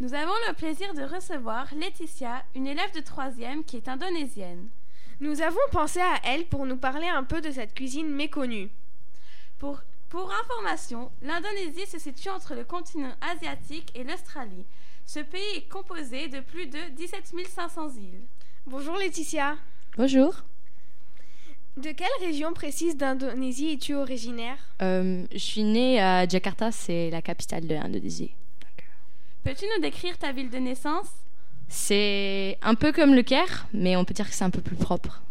Nous avons le plaisir de recevoir Laetitia, une élève de troisième qui est indonésienne. Nous avons pensé à elle pour nous parler un peu de cette cuisine méconnue. Pour, pour information, l'Indonésie se situe entre le continent asiatique et l'Australie. Ce pays est composé de plus de 17 500 îles. Bonjour Laetitia. Bonjour. De quelle région précise d'Indonésie es-tu originaire? Euh, je suis née à Jakarta, c'est la capitale de l'Indonésie. Peux-tu nous décrire ta ville de naissance? C'est un peu comme le Caire, mais on peut dire que c'est un peu plus propre.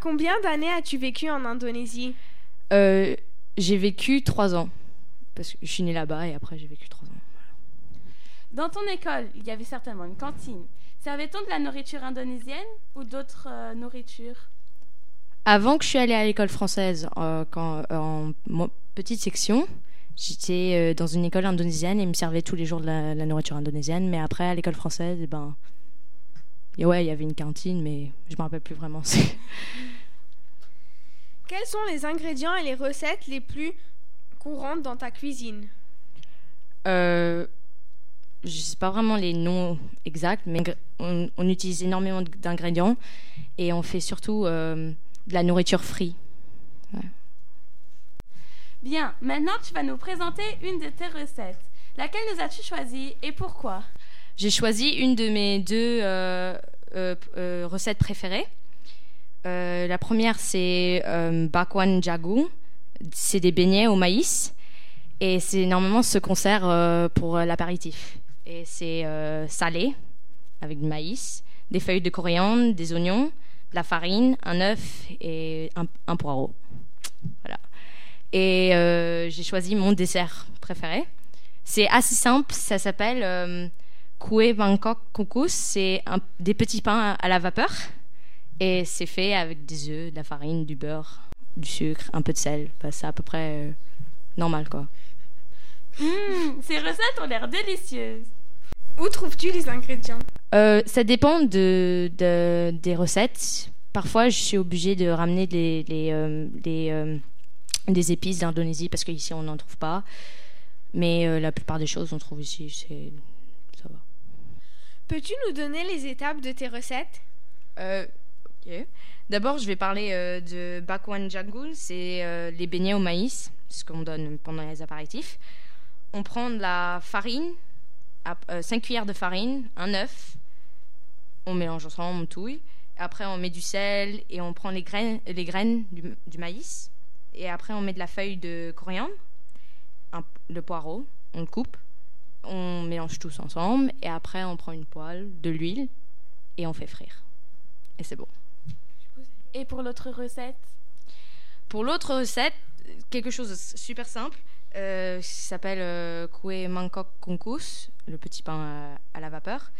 Combien d'années as-tu vécu en Indonésie? Euh, j'ai vécu trois ans. Parce que je suis née là-bas et après j'ai vécu trois ans. Dans ton école, il y avait certainement une cantine. Servait-on de la nourriture indonésienne ou d'autres euh, nourritures? Avant que je suis allée à l'école française, euh, quand, en petite section, j'étais euh, dans une école indonésienne et ils me servaient tous les jours de la, la nourriture indonésienne. Mais après, à l'école française, eh ben, et ouais, il y avait une cantine, mais je me rappelle plus vraiment. Quels sont les ingrédients et les recettes les plus courantes dans ta cuisine? Euh, je sais pas vraiment les noms exacts, mais on utilise énormément d'ingrédients et on fait surtout euh, de la nourriture frite. Bien, maintenant tu vas nous présenter une de tes recettes. Laquelle nous as-tu choisie et pourquoi? J'ai choisi une de mes deux euh, euh, euh, recettes préférées. La première, c'est bakwan jagung. C'est des beignets au maïs. Et c'est normalement ce qu'on sert pour l'apéritif. Et c'est salé, avec du maïs, des feuilles de coriandre, des oignons, de la farine, un œuf et un, un poireau. Voilà. Et euh, j'ai choisi mon dessert préféré. C'est assez simple, ça s'appelle euh, Kue Bangkok Kukus. C'est des petits pains à la vapeur. Et c'est fait avec des œufs, de la farine, du beurre, du sucre, un peu de sel. Bah, c'est à peu près euh, normal, quoi. Hum, Ces recettes ont l'air délicieuses. Où trouves-tu les ingrédients? Euh, ça dépend de, de- des recettes. Parfois, je suis obligée de ramener les, les, euh, les, des épices d'Indonésie parce qu'ici, on n'en trouve pas. Mais euh, la plupart des choses, on trouve ici. C'est... Ça va. Peux-tu nous donner les étapes de tes recettes? Euh, ok. D'abord, je vais parler euh, de bakwan jagung. C'est euh, les beignets au maïs, ce qu'on donne pendant les apéritifs. On prend de la farine, 5 cuillères de farine, un œuf. On mélange ensemble, on touille. Après, on met du sel et on prend les graines, les graines du, du maïs. Et après, on met de la feuille de coriandre, un- le poireau, on le coupe. On mélange tous ensemble. Et après, on prend une poêle, de l'huile et on fait frire. Et c'est bon. Et pour l'autre recette? Pour l'autre recette, quelque chose de super simple, euh, qui s'appelle euh, Kue Mangkok Kungkus, le petit pain à, à la vapeur.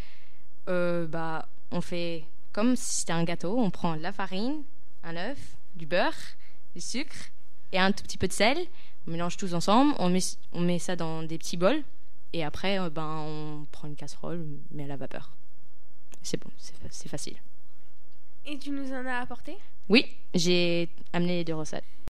Euh, bah, on fait comme si c'était un gâteau. On prend de la farine, un œuf, du beurre, du sucre et un tout petit peu de sel. On mélange tous ensemble. On met, on met ça dans des petits bols. Et après, euh, ben, on prend une casserole, mais à la vapeur. C'est bon, c'est facile. Et tu nous en as apporté? Oui, j'ai amené les deux recettes.